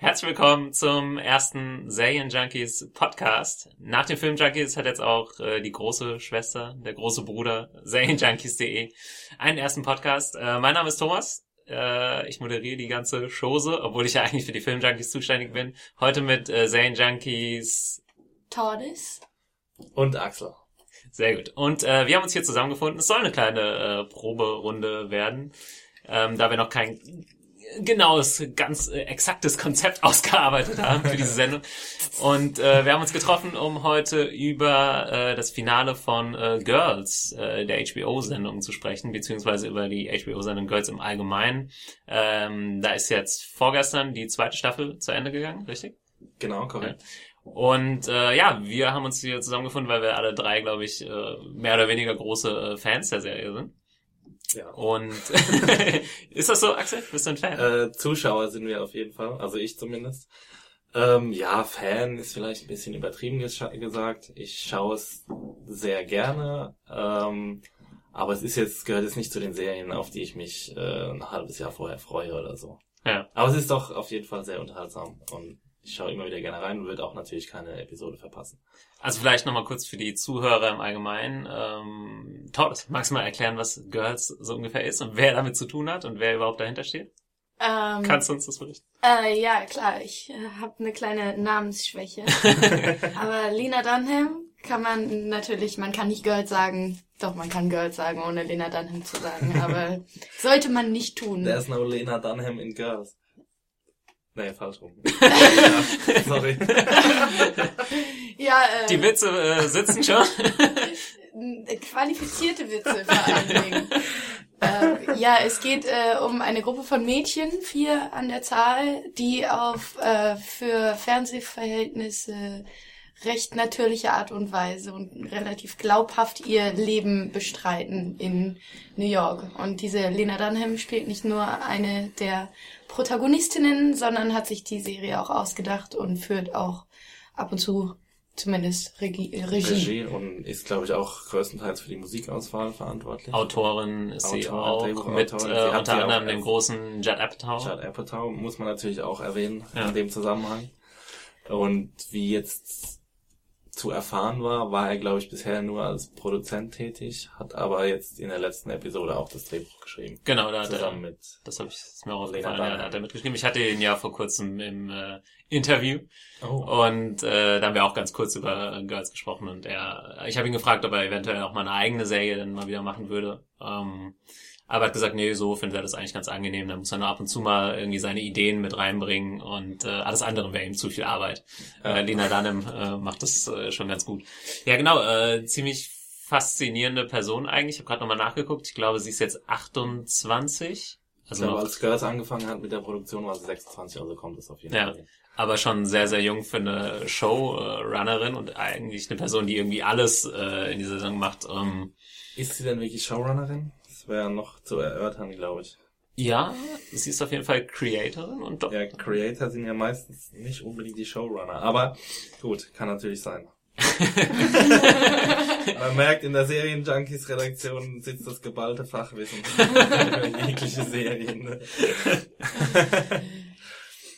Herzlich willkommen zum ersten Serienjunkies Podcast. Nach den Filmjunkies hat jetzt auch äh, die große Schwester, der große Bruder, Serienjunkies.de einen ersten Podcast. Äh, mein Name ist Thomas. Äh, ich moderiere die ganze Chose, obwohl ich ja eigentlich für die Filmjunkies zuständig bin. Heute mit äh, Serienjunkies. Tordes. Und Axel. Sehr gut. Und äh, wir haben uns hier zusammengefunden. Es soll eine kleine äh, Proberunde werden, ähm, da wir noch kein genaues, ganz äh, exaktes Konzept ausgearbeitet haben für diese Sendung. Und äh, wir haben uns getroffen, um heute über äh, das Finale von äh, Girls, äh, der HBO-Sendung zu sprechen, beziehungsweise über die HBO-Sendung Girls im Allgemeinen. Ähm, da ist jetzt vorgestern die zweite Staffel zu Ende gegangen, richtig? Genau, korrekt. Und äh, ja, wir haben uns hier zusammengefunden, weil wir alle drei, glaube ich, äh, mehr oder weniger große äh, Fans der Serie sind. Ja. Und ist das so, Axel? Bist du ein Fan? Äh, Zuschauer sind wir auf jeden Fall, also ich zumindest. Ähm, ja, Fan ist vielleicht ein bisschen übertrieben gescha- gesagt. Ich schaue es sehr gerne, ähm, aber es ist jetzt gehört jetzt nicht zu den Serien, auf die ich mich äh, ein halbes Jahr vorher freue oder so. ja. Aber es ist doch auf jeden Fall sehr unterhaltsam und ich schaue immer wieder gerne rein und würde auch natürlich keine Episode verpassen. Also vielleicht nochmal kurz für die Zuhörer im Allgemeinen. Ähm, Todd, magst du mal erklären, was Girls so ungefähr ist und wer damit zu tun hat und wer überhaupt dahinter steht? Ähm, Kannst du uns das berichten? Äh, ja, klar, ich äh, habe eine kleine Namensschwäche. Aber Lena Dunham kann man natürlich, man kann nicht Girls sagen. Doch, man kann Girls sagen, ohne Lena Dunham zu sagen. Aber sollte man nicht tun. There's no Lena Dunham in Girls. Nee, falsch rum. ja, sorry. ja, äh, Die Witze äh, sitzen schon. qualifizierte Witze vor allen Dingen. äh, ja, es geht äh, um eine Gruppe von Mädchen, vier an der Zahl, die auf äh, für Fernsehverhältnisse recht natürliche Art und Weise und relativ glaubhaft ihr Leben bestreiten in New York. Und diese Lena Dunham spielt nicht nur eine der Protagonistinnen, sondern hat sich die Serie auch ausgedacht und führt auch ab und zu zumindest Regie. Regie. Regie und ist, glaube ich, auch größtenteils für die Musikauswahl verantwortlich. Autorin ist sie Autorin, auch Drehbuchautorin. mit Sie äh, unter sie auch anderem dem großen Judd Apatow. Judd Apatow muss man natürlich auch erwähnen Ja. in dem Zusammenhang. Und wie jetzt zu erfahren war, war er, glaube ich, bisher nur als Produzent tätig, hat aber jetzt in der letzten Episode auch das Drehbuch geschrieben. Genau, da hat er, Zusammen mit das habe ich ist mir auch aufgefallen, ja, hat er mitgeschrieben. Ich hatte ihn ja vor kurzem im äh, Interview Oh. und äh, da haben wir auch ganz kurz über Girls gesprochen und er, ich habe ihn gefragt, ob er eventuell auch mal eine eigene Serie dann mal wieder machen würde. Ähm, aber er hat gesagt, nee, so findet er das eigentlich ganz angenehm. Da muss er nur ab und zu mal irgendwie seine Ideen mit reinbringen und äh, alles andere wäre ihm zu viel Arbeit. Äh, Lena Dunham äh, macht das äh, schon ganz gut. Ja, genau, äh, ziemlich faszinierende Person eigentlich. Ich habe gerade nochmal nachgeguckt. Ich glaube, sie ist jetzt 28. Ich Also glaube, noch, als Girls angefangen hat mit der Produktion, war sie 26, also kommt es auf jeden Ja. Fall. aber schon sehr, sehr jung für eine Showrunnerin und eigentlich eine Person, die irgendwie alles äh, in dieser Saison macht. Ähm, Ist sie denn wirklich Showrunnerin? Wäre noch zu erörtern, glaube ich. ja, sie ist auf jeden Fall Creatorin und doch. Ja, Creator sind ja meistens nicht unbedingt die Showrunner. Aber gut, kann natürlich sein. Man merkt, in der Serien-Junkies-Redaktion sitzt das geballte Fachwissen über jegliche Serien. ne?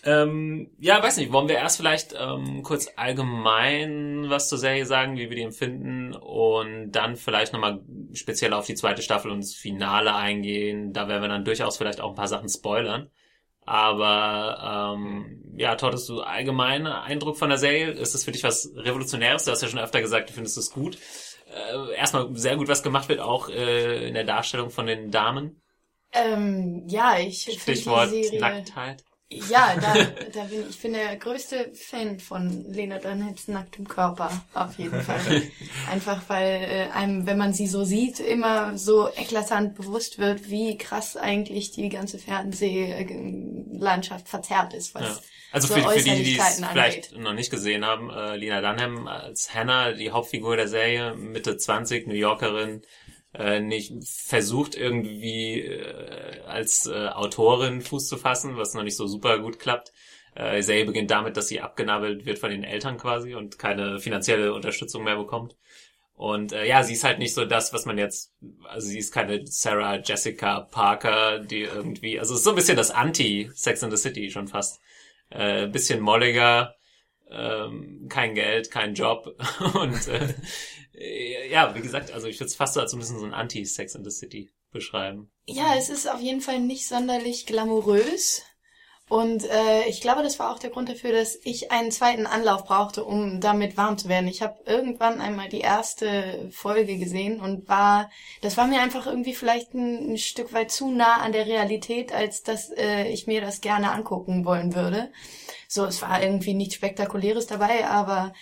Ähm, ja, weiß nicht, wollen wir erst vielleicht ähm, kurz allgemein was zur Serie sagen, wie wir die empfinden und dann vielleicht nochmal speziell auf die zweite Staffel und das Finale eingehen. Da werden wir dann durchaus vielleicht auch ein paar Sachen spoilern. Aber ähm, ja, Todd, hast du allgemeinen Eindruck von der Serie? Ist das für dich was Revolutionäres? Du hast ja schon öfter gesagt, du findest es gut. Äh, erstmal sehr gut, was gemacht wird, auch äh, in der Darstellung von den Damen. Ähm, ja, ich finde die Serie. Nacktheit. Ja, da, da bin ich, ich bin der größte Fan von Lena Dunhams nacktem Körper, auf jeden Fall. Einfach weil äh, einem, wenn man sie so sieht, immer so eklatant bewusst wird, wie krass eigentlich die ganze Fernsehlandschaft verzerrt ist, was Ja. Also so für, für die, die es vielleicht noch nicht gesehen haben, äh, Lena Dunham als Hannah, die Hauptfigur der Serie, Mitte 20, New Yorkerin, äh, nicht versucht irgendwie äh, als äh, Autorin Fuß zu fassen, was noch nicht so super gut klappt. Äh, die Serie beginnt damit, dass sie abgenabelt wird von den Eltern quasi und keine finanzielle Unterstützung mehr bekommt. Und äh, ja, sie ist halt nicht so das, was man jetzt, also sie ist keine Sarah Jessica Parker, die irgendwie, also ist so ein bisschen das Anti-Sex in the City schon fast. Äh, bisschen molliger, ähm, kein Geld, kein Job und äh, ja, wie gesagt, also ich würde es fast so als ein bisschen so ein Anti-Sex in the City beschreiben. Ja, es ist auf jeden Fall nicht sonderlich glamourös. Und äh, ich glaube, das war auch der Grund dafür, dass ich einen zweiten Anlauf brauchte, um damit warm zu werden. Ich habe irgendwann einmal die erste Folge gesehen und war, das war mir einfach irgendwie vielleicht ein, ein Stück weit zu nah an der Realität, als dass äh, ich mir das gerne angucken wollen würde. So, es war irgendwie nichts Spektakuläres dabei, aber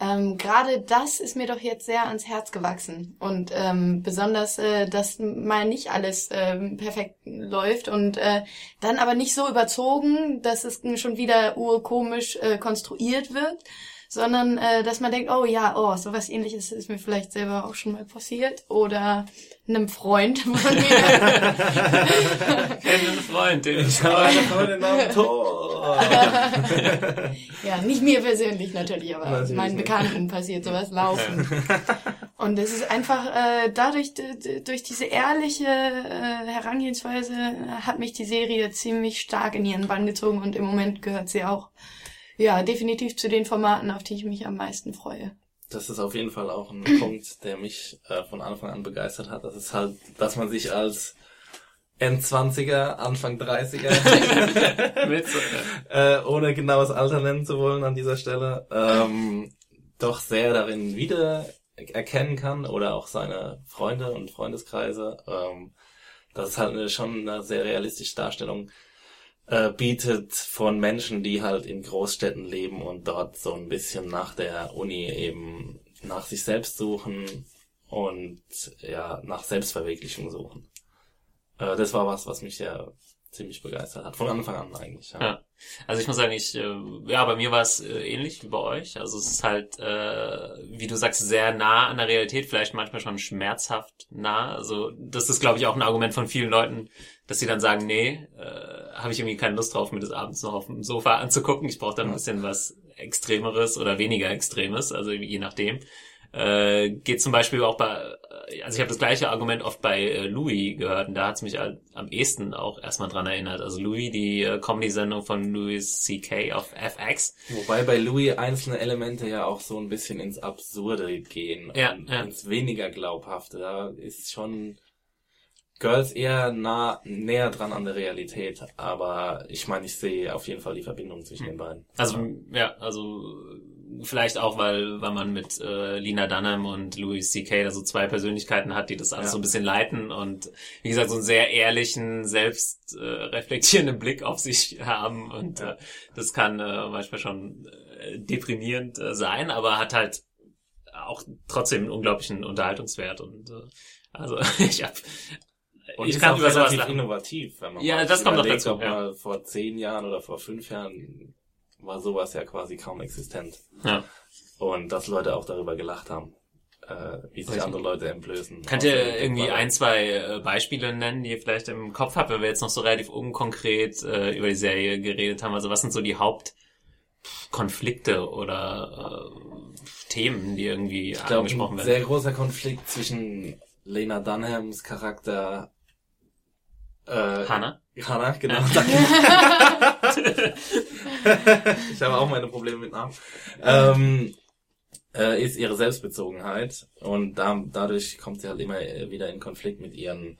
ähm, gerade das ist mir doch jetzt sehr ans Herz gewachsen. Und ähm, besonders, äh, dass mal nicht alles ähm, perfekt läuft und äh, dann aber nicht so überzogen, dass es schon wieder urkomisch äh, konstruiert wird, sondern äh, dass man denkt, oh ja, oh, sowas ähnliches ist mir vielleicht selber auch schon mal passiert oder einem Freund von mir. Kenne einen Freund, den ich Ich habe Freundin am Tor. Ja, nicht mir persönlich natürlich, aber Natürlich meinen nicht. Bekannten passiert sowas laufen. Und es ist einfach äh, dadurch, durch diese ehrliche äh, Herangehensweise hat mich die Serie ziemlich stark in ihren Bann gezogen und im Moment gehört sie auch, ja, definitiv zu den Formaten, auf die ich mich am meisten freue. Das ist auf jeden Fall auch ein Punkt, der mich äh, von Anfang an begeistert hat. Das ist halt, dass man sich als Endzwanziger, Anfang 30er, mit, so, äh, ohne genaues Alter nennen zu wollen an dieser Stelle, ähm, doch sehr darin wieder erkennen kann oder auch seine Freunde und Freundeskreise. Ähm, das ist halt eine, schon eine sehr realistische Darstellung äh, bietet von Menschen, die halt in Großstädten leben und dort so ein bisschen nach der Uni eben nach sich selbst suchen und ja, nach Selbstverwirklichung suchen. Äh, das war was, was mich ja ziemlich begeistert hat. Von Anfang an eigentlich. Ja. Ja. Also ich muss sagen, ich, äh, ja, bei mir war es äh, ähnlich wie bei euch. Also es ist halt, äh, wie du sagst, sehr nah an der Realität, vielleicht manchmal schon schmerzhaft nah. Also das ist, glaube ich, auch ein Argument von vielen Leuten, dass sie dann sagen, nee, äh, habe ich irgendwie keine Lust drauf, mir das abends noch auf dem Sofa anzugucken. Ich brauche dann ein bisschen was Extremeres oder weniger Extremes, also je nachdem. Äh, geht zum Beispiel auch bei, also ich habe das gleiche Argument oft bei äh, Louis gehört und da hat es mich al- am ehesten auch erstmal dran erinnert. Also Louis, die äh, Comedy-Sendung von Louis C.K. auf FX. Wobei bei Louis einzelne Elemente ja auch so ein bisschen ins Absurde gehen Ja, und ja. ins weniger glaubhafte. Da ist schon Girls eher nah näher dran an der Realität, aber ich meine, ich sehe auf jeden Fall die Verbindung zwischen den beiden. Also ja, also vielleicht auch, weil weil man mit äh, Lina Dunham und Louis C.K. da so zwei Persönlichkeiten hat, die das alles Ja. so ein bisschen leiten und wie gesagt so einen sehr ehrlichen, selbst äh, reflektierenden Blick auf sich haben und äh, das kann äh, manchmal schon äh, deprimierend äh, sein, aber hat halt auch trotzdem einen unglaublichen Unterhaltungswert und äh, also ich hab Und ich kann über sowas innovativ, wenn man Ja, das kommt überlegt, dazu, ob ja. mal vor zehn Jahren oder vor fünf Jahren war sowas ja quasi kaum existent. Ja. Und dass Leute auch darüber gelacht haben, äh, wie sich andere Leute entblößen. Könnt ihr irgendwie ein, zwei äh, Beispiele nennen, die ihr vielleicht im Kopf habt, weil wir jetzt noch so relativ unkonkret äh, über die Serie geredet haben? Also was sind so die Hauptkonflikte oder äh, Themen, die irgendwie Ich glaube, angesprochen ein werden? sehr großer Konflikt zwischen Lena Dunhams Charakter äh, Hannah? Hannah, genau. danke. ich habe auch meine Probleme mit Namen. Ähm, äh, ist ihre Selbstbezogenheit und da, dadurch kommt sie halt immer wieder in Konflikt mit ihren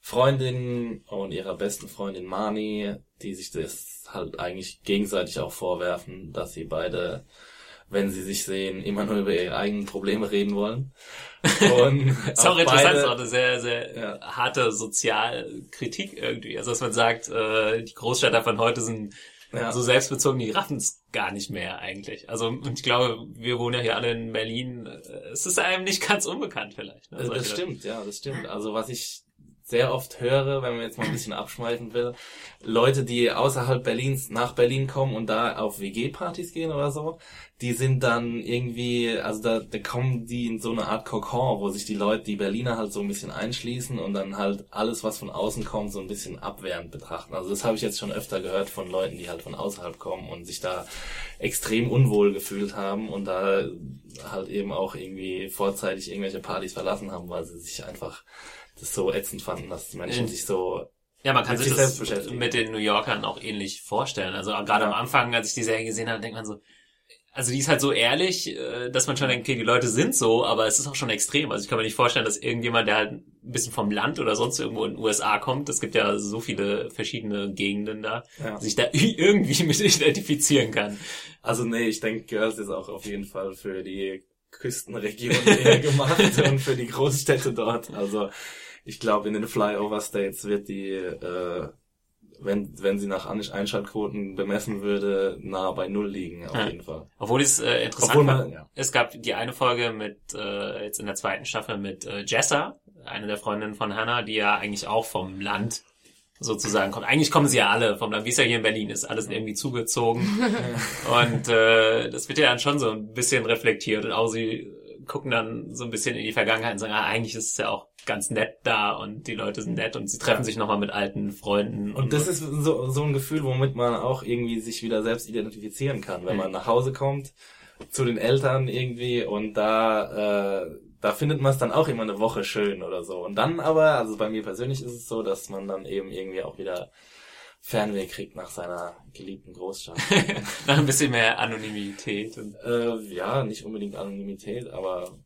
Freundinnen und ihrer besten Freundin Mani, die sich das halt eigentlich gegenseitig auch vorwerfen, dass sie beide, wenn sie sich sehen, immer nur über ihre eigenen Probleme reden wollen. Und ist auch auch interessant, ist beide- auch eine sehr, sehr Ja. harte Sozialkritik irgendwie. Also dass man sagt, äh, die Großstädter von heute sind Ja. So selbstbezogen, die raffen es gar nicht mehr eigentlich. Also und ich glaube, wir wohnen ja hier alle in Berlin. Es ist einem nicht ganz unbekannt vielleicht. Ne? Also das stimmt, ja, das stimmt. Also was ich sehr oft höre, wenn man jetzt mal ein bisschen abschweifen will, Leute, die außerhalb Berlins nach Berlin kommen und da auf WG-Partys gehen oder so, die sind dann irgendwie, also da, da kommen die in so eine Art Kokon, wo sich die Leute, die Berliner halt so ein bisschen einschließen und dann halt alles, was von außen kommt, so ein bisschen abwehrend betrachten. Also das habe ich jetzt schon öfter gehört von Leuten, die halt von außerhalb kommen und sich da extrem unwohl gefühlt haben und da halt eben auch irgendwie vorzeitig irgendwelche Partys verlassen haben, weil sie sich einfach das so ätzend fanden, dass die Menschen Mhm. sich so Ja, man kann sich das mit den New Yorkern auch ähnlich vorstellen. Also gerade am Ja. Anfang, als ich die Serie gesehen habe, denkt man so, also die ist halt so ehrlich, äh, dass man schon denkt, okay, die Leute sind so, aber es ist auch schon extrem. Also ich kann mir nicht vorstellen, dass irgendjemand, der halt ein bisschen vom Land oder sonst irgendwo in den USA kommt, es gibt ja so viele verschiedene Gegenden da, Ja. sich da irgendwie mit identifizieren kann. Also nee, ich denke, Girls ist auch auf jeden Fall für die Küstenregion eher gemacht und für die Großstädte dort. Also ich glaube, in den Flyover States wird die, äh, wenn, wenn sie nach Ein- Einschaltquoten bemessen würde, nah bei Null liegen, auf Ja. jeden Fall. Obwohl es äh, interessant Obwohl man, ja. Es gab die eine Folge mit, äh, jetzt in der zweiten Staffel mit äh, Jessa, eine der Freundinnen von Hannah, die ja eigentlich auch vom Land sozusagen kommt. Eigentlich kommen sie ja alle vom Land, wie es ja hier in Berlin ist. Alles irgendwie zugezogen. und äh, das wird ja dann schon so ein bisschen reflektiert. Und auch sie gucken dann so ein bisschen in die Vergangenheit und sagen, ah, eigentlich ist es ja auch ganz nett da und die Leute sind nett und sie treffen sich nochmal mit alten Freunden. Und das ist so, so ein Gefühl, womit man auch irgendwie sich wieder selbst identifizieren kann, wenn man nach Hause kommt zu den Eltern irgendwie und da äh, da findet man es dann auch immer eine Woche schön oder so. Und dann aber, also bei mir persönlich ist es so, dass man dann eben irgendwie auch wieder Fernweh kriegt nach seiner geliebten Großstadt. Nach ein bisschen mehr Anonymität. Und, äh, ja, nicht unbedingt Anonymität, aber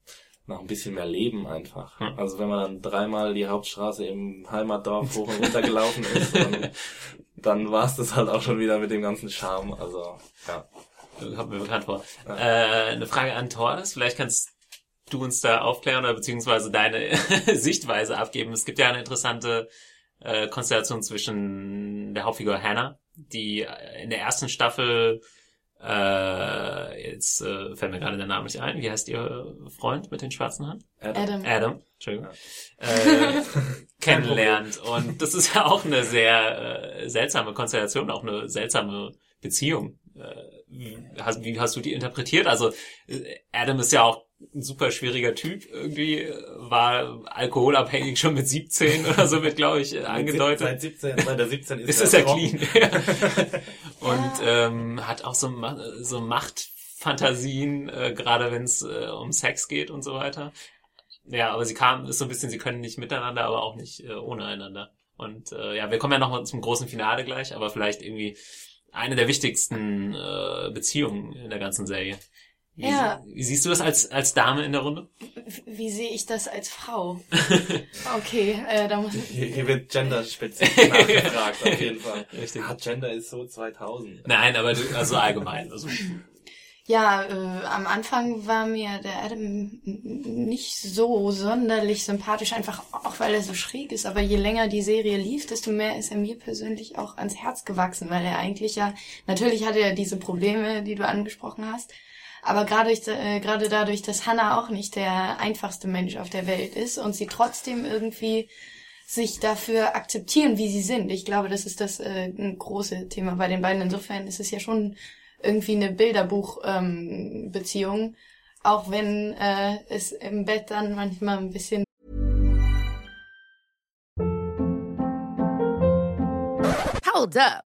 nach ein bisschen mehr Leben einfach. Also wenn man dann dreimal die Hauptstraße im Heimatdorf hoch und runter gelaufen ist, dann, dann war es das halt auch schon wieder mit dem ganzen Charme. Also ja. kommt mir bekannt vor. Äh, eine Frage an Thordes. Vielleicht kannst du uns da aufklären oder beziehungsweise deine Sichtweise abgeben. Es gibt ja eine interessante äh, Konstellation zwischen der Hauptfigur Hannah, die äh, in der ersten Staffel äh, jetzt äh, fällt mir gerade der Name nicht ein. Wie heißt ihr Freund mit den schwarzen Haaren? Adam. Adam, Entschuldigung, äh, kennenlernt. Und das ist ja auch eine sehr äh, seltsame Konstellation, auch eine seltsame Beziehung. Äh, wie, hast, wie hast du die interpretiert? Also äh, Adam ist ja auch ein super schwieriger Typ irgendwie, war alkoholabhängig schon mit 17 oder so wird, glaube ich, angedeutet. Seit 17, seit der 17 ist, Ist das ja clean. Und ähm, hat auch so, so Machtfantasien, äh, gerade wenn es äh, um Sex geht und so weiter. Ja, aber sie kam, ist so ein bisschen, sie können nicht miteinander, aber auch nicht äh, ohne einander. Und äh, ja, wir kommen ja noch mal zum großen Finale gleich, aber vielleicht irgendwie eine der wichtigsten äh, Beziehungen in der ganzen Serie. Wie, Ja. wie siehst du das als, als Dame in der Runde? Wie sehe ich das als Frau? Okay, äh, da muss ich. Hier, hier wird genderspezifisch nachgefragt, auf jeden Fall. Richtig. Ah, Gender ist so 2000. Nein, aber also allgemein. Also, Ja, äh, am Anfang war mir der Adam nicht so sonderlich sympathisch, einfach auch weil er so schräg ist. Aber je länger die Serie lief, desto mehr ist er mir persönlich auch ans Herz gewachsen, weil er eigentlich ja, natürlich hatte er diese Probleme, die du angesprochen hast. Aber gerade äh, gerade dadurch, dass Hannah auch nicht der einfachste Mensch auf der Welt ist und sie trotzdem irgendwie sich dafür akzeptieren, wie sie sind. Ich glaube, das ist das äh, große Thema bei den beiden. Insofern ist es ja schon irgendwie eine Bilderbuch-Beziehung, ähm, auch wenn äh, es im Bett dann manchmal ein bisschen Hold up.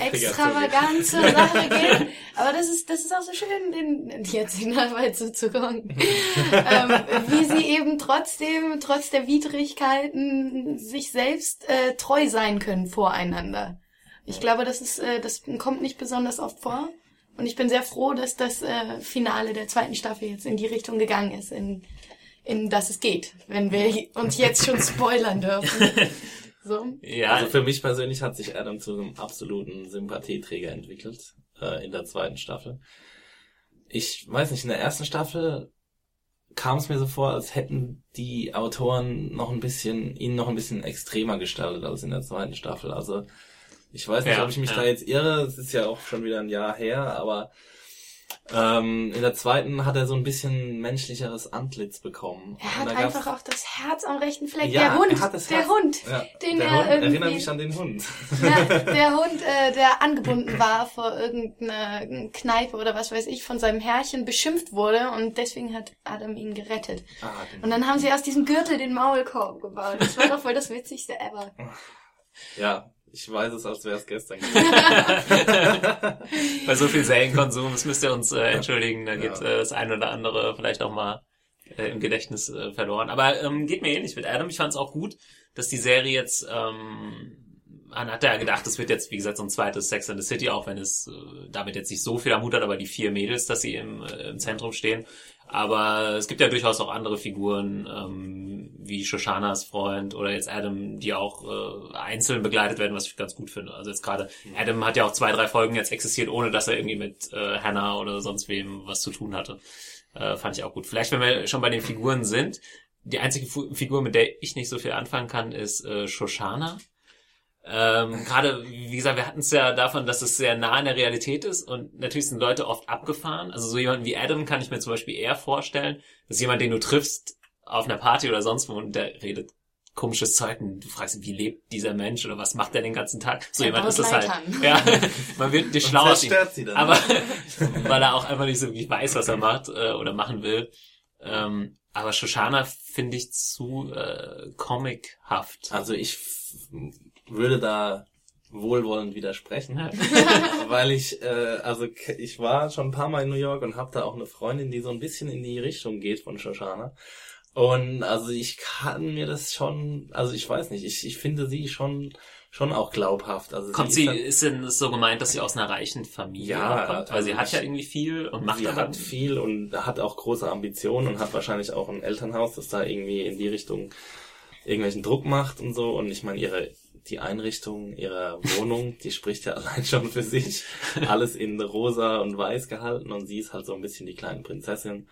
extravagant zur Sache geht. Aber das ist, das ist auch so schön, den, jetzt in Arbeit zuzugucken. ähm, wie sie eben trotzdem, trotz der Widrigkeiten, sich selbst äh, treu sein können voreinander. Ich glaube, das ist, äh, das kommt nicht besonders oft vor. Und ich bin sehr froh, dass das äh, Finale der zweiten Staffel jetzt in die Richtung gegangen ist, in, in das es geht, wenn wir uns jetzt schon spoilern dürfen. So. Ja, Also für mich persönlich hat sich Adam zu einem absoluten Sympathieträger entwickelt äh, in der zweiten Staffel. Ich weiß nicht, in der ersten Staffel kam es mir so vor, als hätten die Autoren noch ein bisschen, ihn noch ein bisschen extremer gestaltet als in der zweiten Staffel. Also ich weiß nicht, Ja, ob ich mich ja. da jetzt irre, es ist ja auch schon wieder ein Jahr her, aber ähm, in der zweiten hat er so ein bisschen menschlicheres Antlitz bekommen. Er hat einfach auch das Herz am rechten Fleck. Ja, der Hund, er hat das der Herz- Hund, ja, den der er Hund irgendwie, erinnert mich an den Hund. Ja, der Hund, äh, der angebunden war vor irgendeiner Kneipe oder was weiß ich, von seinem Herrchen beschimpft wurde und deswegen hat Adam ihn gerettet. Ah, genau. Und dann haben sie aus diesem Gürtel den Maulkorb gebaut. Das war doch wohl das Witzigste ever. Ja, ich weiß es, als wäre es gestern. bei so viel Serienkonsum, das müsst ihr uns äh, entschuldigen, da geht äh, das ein oder andere vielleicht auch mal äh, im Gedächtnis äh, verloren. Aber ähm, geht mir ähnlich mit Adam. Ich fand es auch gut, dass die Serie jetzt, ähm, man hat ja gedacht, es wird jetzt, wie gesagt, so ein zweites Sex and the City, auch wenn es äh, damit jetzt nicht so viel am Hut hat, aber die vier Mädels, dass sie im, äh, im Zentrum stehen. Aber es gibt ja durchaus auch andere Figuren, ähm, wie Shoshanas Freund oder jetzt Adam, die auch äh, einzeln begleitet werden, was ich ganz gut finde. Also jetzt gerade, Adam hat ja auch zwei, drei Folgen jetzt existiert, ohne dass er irgendwie mit äh, Hannah oder sonst wem was zu tun hatte. Äh, fand ich auch gut. Vielleicht, wenn wir schon bei den Figuren sind, die einzige Figur, mit der ich nicht so viel anfangen kann, ist äh, Shoshana. Ähm, Gerade, wie gesagt, wir hatten es ja davon, dass es sehr nah an der Realität ist und natürlich sind Leute oft abgefahren. Also so jemanden wie Adam kann ich mir zum Beispiel eher vorstellen, dass jemand, den du triffst auf einer Party oder sonst wo und der redet komisches Zeug und du fragst, wie lebt dieser Mensch oder was macht er den ganzen Tag? So Er jemand ist es halt. Ja, man wird nicht schlau aus ihm. sie dann. Aber weil er auch einfach nicht so wirklich weiß, was er macht äh, oder machen will. Ähm, aber Shoshana finde ich zu äh, comichaft. Also ich würde da wohlwollend widersprechen, weil ich, äh, also ich war schon ein paar Mal in New York und habe da auch eine Freundin, die so ein bisschen in die Richtung geht von Shoshana. Und also ich kann mir das schon, also ich weiß nicht, ich, ich finde sie schon schon auch glaubhaft. Also Kommt ist sie, dann- ist denn es so gemeint, dass sie aus einer reichen Familie Ja, kommt? Weil also sie hat ja irgendwie viel und macht sie hat viel und hat auch große Ambitionen und hat wahrscheinlich auch ein Elternhaus, das da irgendwie in die Richtung irgendwelchen Druck macht und so. Und ich meine, ihre die Einrichtung ihrer Wohnung, die spricht ja allein schon für sich. Alles in rosa und weiß gehalten und sie ist halt so ein bisschen die kleine Prinzessin,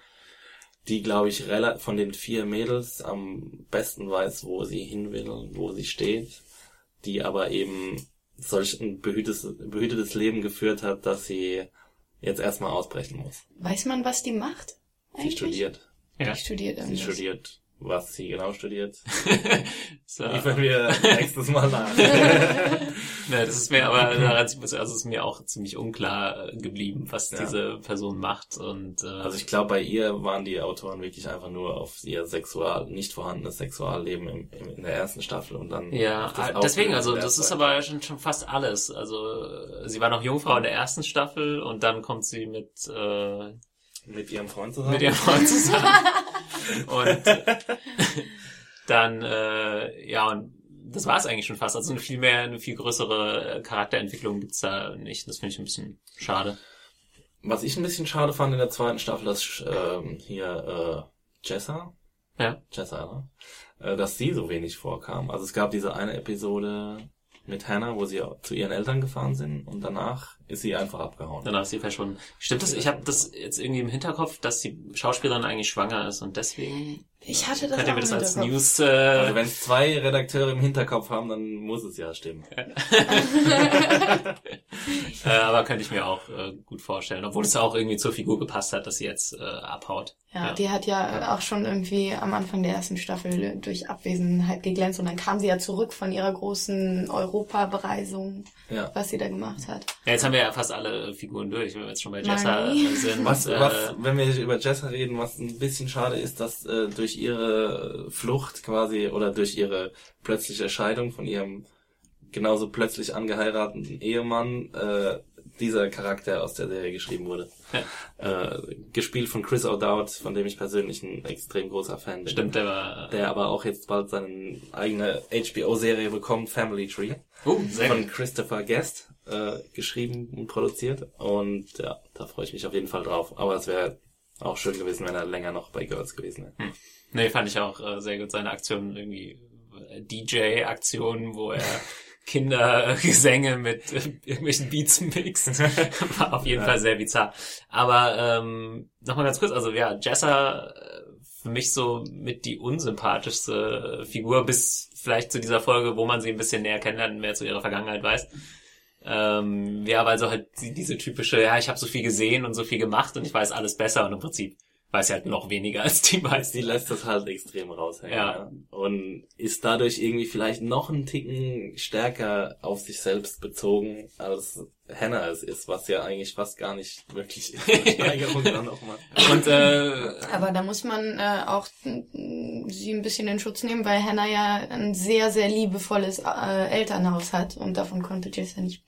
die, glaube ich, von den vier Mädels am besten weiß, wo sie hin will, wo sie steht, die aber eben solch ein behütetes, behütetes Leben geführt hat, dass sie jetzt erstmal ausbrechen muss. Weiß man, was die macht? Sie Eigentlich? studiert. ja. Die studiert Sie irgendwas. studiert, was sie genau studiert. so. Liefern wir nächstes Mal nach. Ne, das ist mir aber daran, also es ist mir auch ziemlich unklar geblieben, was Ja. diese Person macht und äh, Also ich glaube, bei ihr waren die Autoren wirklich einfach nur auf ihr Sexual, nicht vorhandenes Sexualleben im, im, in der ersten Staffel und dann Ja, ah, deswegen, also das ist aber schon, schon fast alles. Also sie war noch Jungfrau in der ersten Staffel und dann kommt sie mit äh, mit ihrem Freund zusammen. mit ihrem Freund zusammen. und dann, äh, ja, und das war es eigentlich schon fast. Also eine viel mehr, eine viel größere äh, Charakterentwicklung gibt's da nicht. Das finde ich ein bisschen schade. Was ich ein bisschen schade fand in der zweiten Staffel, dass ähm, hier äh, Jessa, Ja. Jessa, ne? äh, dass sie so wenig vorkam. Also es gab diese eine Episode mit Hannah, wo sie zu ihren Eltern gefahren sind und danach ist sie einfach abgehauen. Danach ist sie verschwunden. Stimmt das? Ich habe das jetzt irgendwie im Hinterkopf, dass die Schauspielerin eigentlich schwanger ist und deswegen Ich hatte das könnt ihr auch mir das als Hinterkopf. News äh, Also wenn es zwei Redakteure im Hinterkopf haben, dann muss es ja stimmen. Äh, aber könnte ich mir auch äh, gut vorstellen, obwohl es auch irgendwie zur Figur gepasst hat, dass sie jetzt äh, abhaut. Ja, die hat ja auch schon irgendwie am Anfang der ersten Staffel durch Abwesenheit geglänzt und dann kam sie ja zurück von ihrer großen Europabereisung, Ja. was sie da gemacht hat. Ja, jetzt haben wir ja fast alle Figuren durch, wenn wir jetzt schon bei Jessa Nein. äh, sind. Was, äh, was, wenn wir über Jessa reden, was ein bisschen schade ist, dass äh, durch ihre Flucht quasi oder durch ihre plötzliche Scheidung von ihrem genauso plötzlich angeheirateten Ehemann äh, dieser Charakter aus der Serie geschrieben wurde. Äh, gespielt von Chris O'Dowd, von dem ich persönlich ein extrem großer Fan bin. Stimmt, der war. Der aber auch jetzt bald seine eigene HBO-Serie bekommt, Family Tree. Oh, sehr von. Christopher Guest äh, geschrieben und produziert. Und ja, da freue ich mich auf jeden Fall drauf. Aber es wäre auch schön gewesen, wenn er länger noch bei Girls gewesen wäre. Nee, fand ich auch äh, sehr gut. Seine Aktion irgendwie äh, DJ-Aktionen, wo er Kindergesänge mit äh, irgendwelchen Beats mixt. War auf jeden Fall sehr bizarr. Aber ähm, nochmal ganz kurz, also ja, Jessa äh, für mich so mit die unsympathischste Figur, bis vielleicht zu dieser Folge, wo man sie ein bisschen näher kennenlernt und mehr zu ihrer Vergangenheit weiß. Ähm, ja, weil so halt die- diese typische, ja, ich habe so viel gesehen und so viel gemacht und ich weiß alles besser und im Prinzip weiß sie halt noch weniger als die meisten. Sie lässt das halt extrem raushängen. Ja. Ja. Und ist dadurch irgendwie vielleicht noch einen Ticken stärker auf sich selbst bezogen, als Hannah es ist, was ja eigentlich fast gar nicht wirklich ist. Eine Steigerung dann nochmal. Und äh, Aber da muss man äh, auch sie ein bisschen in Schutz nehmen, weil Hannah ja ein sehr, sehr liebevolles äh, Elternhaus hat und davon konnte Jess ja nicht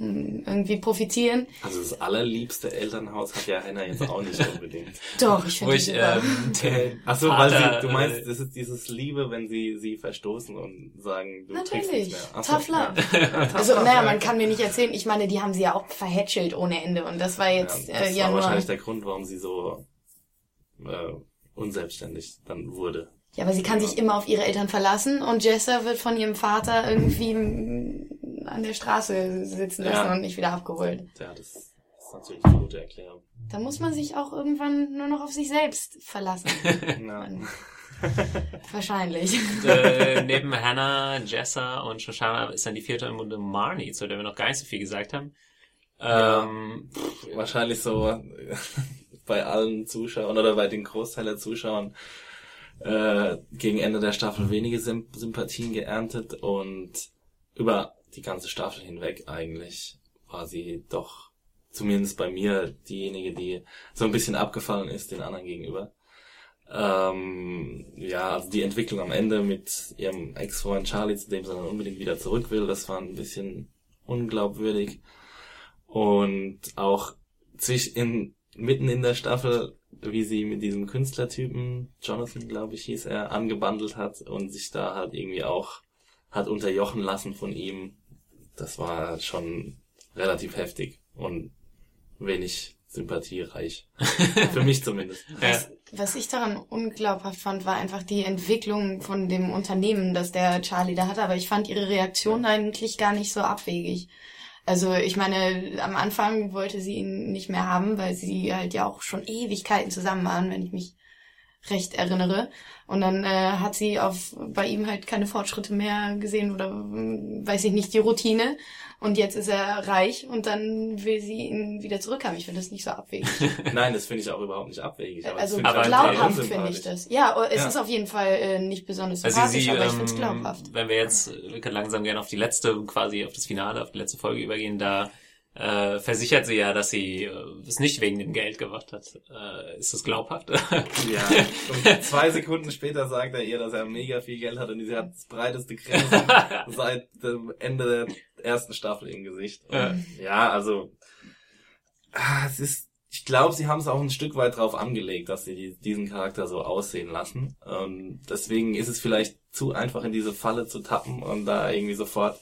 irgendwie profitieren. Also das allerliebste Elternhaus hat ja Hannah jetzt auch nicht unbedingt. Doch, ich finde ich ähm, den Ach so, weil sie, du meinst, äh, das ist dieses Liebe, wenn sie sie verstoßen und sagen, du Natürlich. mehr. Tough love. Ja. Also, naja, ja. man kann mir nicht erzählen, ich meine, die haben sie ja auch verhätschelt ohne Ende und das war Ja, jetzt das äh, ja war nur... wahrscheinlich der Grund, warum sie so äh, unselbstständig dann wurde. Ja, aber sie kann sich immer auf ihre Eltern verlassen und Jessa wird von ihrem Vater irgendwie an der Straße sitzen lassen Ja. und nicht wieder abgeholt. Ja, das ist natürlich eine gute Erklärung. Da muss man sich auch irgendwann nur noch auf sich selbst verlassen. Ja. Wahrscheinlich. äh, neben Hannah, Jessa und Shoshana ist dann die vierte im Bunde Marnie, zu der wir noch gar nicht so viel gesagt haben. Ähm, Wahrscheinlich so bei allen Zuschauern oder bei den Großteil der Zuschauern äh, gegen Ende der Staffel wenige Symp Sympathien geerntet und über die ganze Staffel hinweg eigentlich war sie doch zumindest bei mir diejenige, die so ein bisschen abgefallen ist den anderen gegenüber. Ähm, ja, also die Entwicklung am Ende mit ihrem Ex-Freund Charlie, zu dem sie dann unbedingt wieder zurück will, das war ein bisschen unglaubwürdig. Und auch zwischen in, mitten in der Staffel, wie sie mit diesem Künstlertypen, Jonathan, glaube ich, hieß er, angebandelt hat und sich da halt irgendwie auch hat unterjochen lassen von ihm. Das war schon relativ heftig und wenig sympathiereich. Für mich zumindest. Was, was ich daran unglaubhaft fand, war einfach die Entwicklung von dem Unternehmen, das der Charlie da hatte. Aber ich fand ihre Reaktion eigentlich gar nicht so abwegig. Also ich meine, am Anfang wollte sie ihn nicht mehr haben, weil sie halt ja auch schon Ewigkeiten zusammen waren, wenn ich mich recht erinnere. Und dann äh, hat sie auf bei ihm halt keine Fortschritte mehr gesehen oder hm, weiß ich nicht, die Routine. Und jetzt ist er reich und dann will sie ihn wieder zurückhaben. Ich finde das nicht so abwegig. Nein, das finde ich auch überhaupt nicht abwegig. Aber Also total glaubhaft finde ich das. Ja, es Ja. ist auf jeden Fall äh, nicht besonders Also sympathisch, sie, aber ich finde es ähm, glaubhaft. wenn wir jetzt, wir können langsam gerne auf die letzte, quasi auf das Finale, auf die letzte Folge übergehen, da äh, versichert sie ja, dass sie äh, es nicht wegen dem Geld gemacht hat. Äh, ist das glaubhaft? Ja, und zwei Sekunden später sagt er ihr, dass er mega viel Geld hat und sie hat das breiteste Grinsen seit dem Ende der ersten Staffel im Gesicht. Und Ja. also ah, es ist, ich glaube, sie haben es auch ein Stück weit drauf angelegt, dass sie die, diesen Charakter so aussehen lassen. Und deswegen ist es vielleicht zu einfach in diese Falle zu tappen und da irgendwie sofort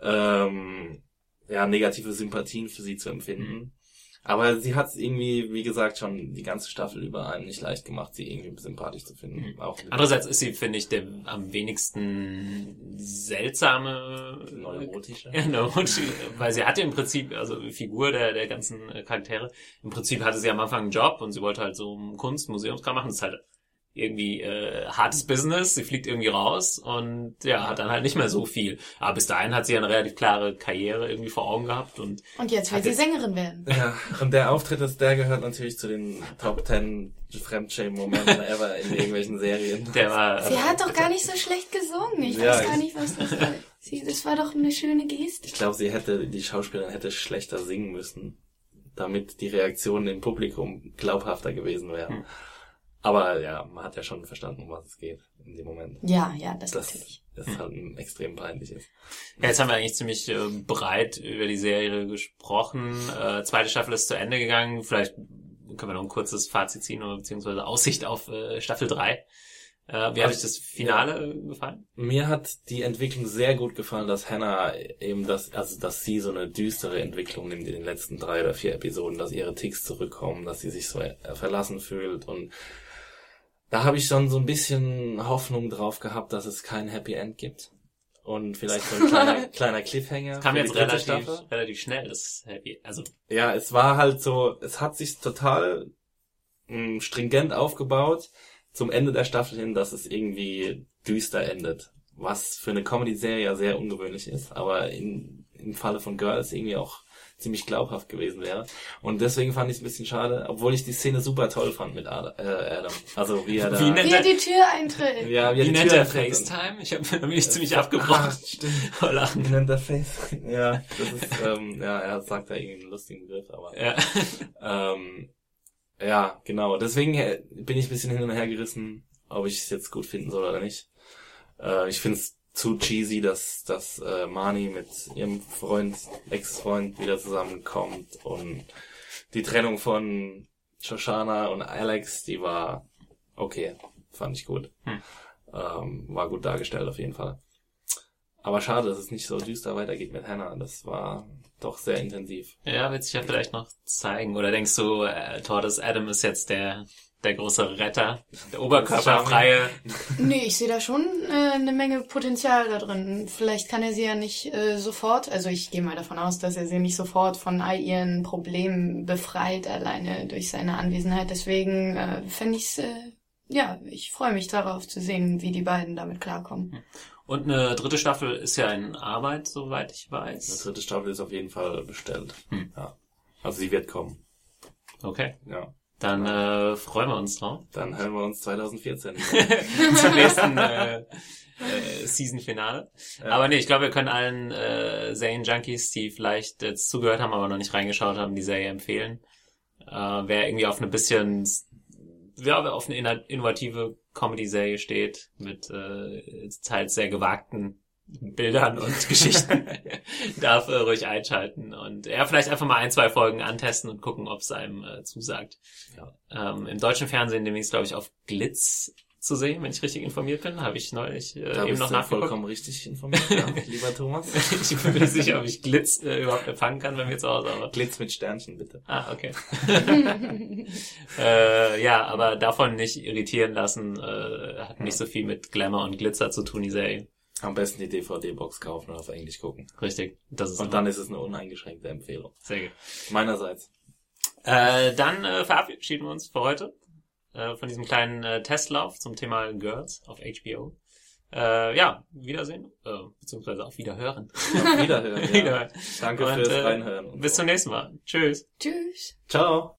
ähm, ja negative Sympathien für sie zu empfinden. Aber sie hat es irgendwie, wie gesagt, schon die ganze Staffel über einem nicht leicht gemacht, sie irgendwie sympathisch zu finden. Auch mit Andererseits ist sie, finde ich, der am wenigsten seltsame neurotische. Ja, neurotisch, weil sie hatte im Prinzip, also Figur der, der ganzen Charaktere, im Prinzip hatte sie am Anfang einen Job und sie wollte halt so Kunst, Museumskram machen. Das ist halt irgendwie äh, hartes Business, sie fliegt irgendwie raus und ja, hat dann halt nicht mehr so viel. Aber bis dahin hat sie ja eine relativ klare Karriere irgendwie vor Augen gehabt und Und jetzt will sie Sängerin werden. Ja, und der Auftritt ist, der gehört natürlich zu den Top 10 Fremdschämen-Momenten ever in irgendwelchen Serien. der war Sie hat doch gar nicht so schlecht gesungen. Ich Ja, weiß gar ich- nicht, was das war. Sie, das war doch eine schöne Geste. Ich glaube, sie hätte, die Schauspielerin hätte schlechter singen müssen, damit die Reaktionen im Publikum glaubhafter gewesen wären. Aber ja, man hat ja schon verstanden, um was es geht in dem Moment. Ja, ja, das, Das natürlich. ist halt ein extrem peinlich ist. Ja, jetzt haben wir eigentlich ziemlich äh, breit über die Serie gesprochen. Äh, zweite Staffel ist zu Ende gegangen. Vielleicht können wir noch ein kurzes Fazit ziehen oder beziehungsweise Aussicht auf äh, Staffel 3. Äh, wie hat euch das Finale äh, gefallen? Mir hat die Entwicklung sehr gut gefallen, dass Hannah eben das, also dass sie so eine düstere Entwicklung nimmt in den letzten drei oder vier Episoden, dass ihre Ticks zurückkommen, dass sie sich so äh, verlassen fühlt und da habe ich schon so ein bisschen Hoffnung drauf gehabt, dass es kein Happy End gibt und vielleicht so ein kleiner, kleiner Cliffhanger. Kam für jetzt relativ, Staffel. relativ schnell, das Happy. Also, Ja, es war halt so, es hat sich total mh, stringent aufgebaut zum Ende der Staffel hin, dass es irgendwie düster endet. Was für eine Comedy-Serie ja sehr ungewöhnlich ist, aber in, im Falle von Girls irgendwie auch ziemlich glaubhaft gewesen wäre. Und deswegen fand ich es ein bisschen schade, obwohl ich die Szene super toll fand mit äh, Adam. Also wie er da... Wie nennt Wie er die Tür eintritt. ja, wie die nennt Tür er FaceTime? Ich habe mich ziemlich Ah, abgebrochen. stimmt. vor Lachen. Wie nennt er Face? Ja, das ist, ähm, ja, er sagt da irgendwie einen lustigen Begriff, aber... Ja. Ähm, ja, genau. Deswegen äh, bin ich ein bisschen hin und her gerissen, ob ich es jetzt gut finden soll oder nicht. Äh, ich finde es zu cheesy, dass, dass äh, Mani mit ihrem Freund, Ex-Freund wieder zusammenkommt und die Trennung von Shoshana und Alex, die war okay, fand ich gut. Hm. Ähm, war gut dargestellt auf jeden Fall. Aber schade, dass es nicht so düster weitergeht mit Hannah. Das war doch sehr intensiv. ja, wird sich ja vielleicht noch zeigen. Oder denkst du, äh, Tortoise Adam ist jetzt der, der große Retter, der oberkörperfreie? Nee, ich sehe da schon äh, eine Menge Potenzial da drin. Vielleicht kann er sie ja nicht äh, sofort, also ich gehe mal davon aus, dass er sie nicht sofort von all ihren Problemen befreit, alleine durch seine Anwesenheit. Deswegen äh, fände ich's, äh, ja, ich freue mich darauf zu sehen, wie die beiden damit klarkommen. Und eine dritte Staffel ist ja in Arbeit, soweit ich Die weiß. dritte Staffel ist auf jeden Fall bestellt. Hm. Ja. Also sie wird kommen. Okay, Ja. Dann äh, freuen wir uns drauf. Dann hören wir uns 2014. Zum nächsten äh, äh, Season-Finale. Aber nee, ich glaube, wir können allen äh, Serien-Junkies, die vielleicht jetzt zugehört haben, aber noch nicht reingeschaut haben, die Serie empfehlen. Äh, wer irgendwie auf eine bisschen, ja, wer auf eine inno- innovative Comedy-Serie steht, mit äh, teils sehr gewagten Bildern und Geschichten, darf äh, ruhig einschalten und ja, vielleicht einfach mal ein, zwei Folgen antesten und gucken, ob es einem äh, zusagt. Ja. Ähm, Im deutschen Fernsehen demnächst, glaube ich, auf Glitz zu sehen, wenn ich richtig informiert bin. Habe ich neulich äh, Da eben noch nachgeguckt. vollkommen richtig informiert, ja, lieber Thomas. ich bin mir nicht sicher, ob ich Glitz äh, überhaupt empfangen kann bei mir zu Hause, aber Glitz mit Sternchen, bitte. Ah, okay. äh, ja, aber davon nicht irritieren lassen, äh, hat nicht so viel mit Glamour und Glitzer zu tun, die Serie. Am besten die DVD-Box kaufen und auf Englisch gucken. Richtig. Das ist Und dann ist es eine uneingeschränkte Empfehlung. sehr gut. Meinerseits. Äh, dann äh, verabschieden wir uns für heute äh, von diesem kleinen äh, Testlauf zum Thema Girls auf HBO. Äh, ja, Wiedersehen, äh, beziehungsweise auf Wiederhören. Auf Wiederhören. Ja. Wiederhören. Danke Und, fürs äh, Reinhören. Bis zum nächsten Mal. Tschüss. Tschüss. Ciao.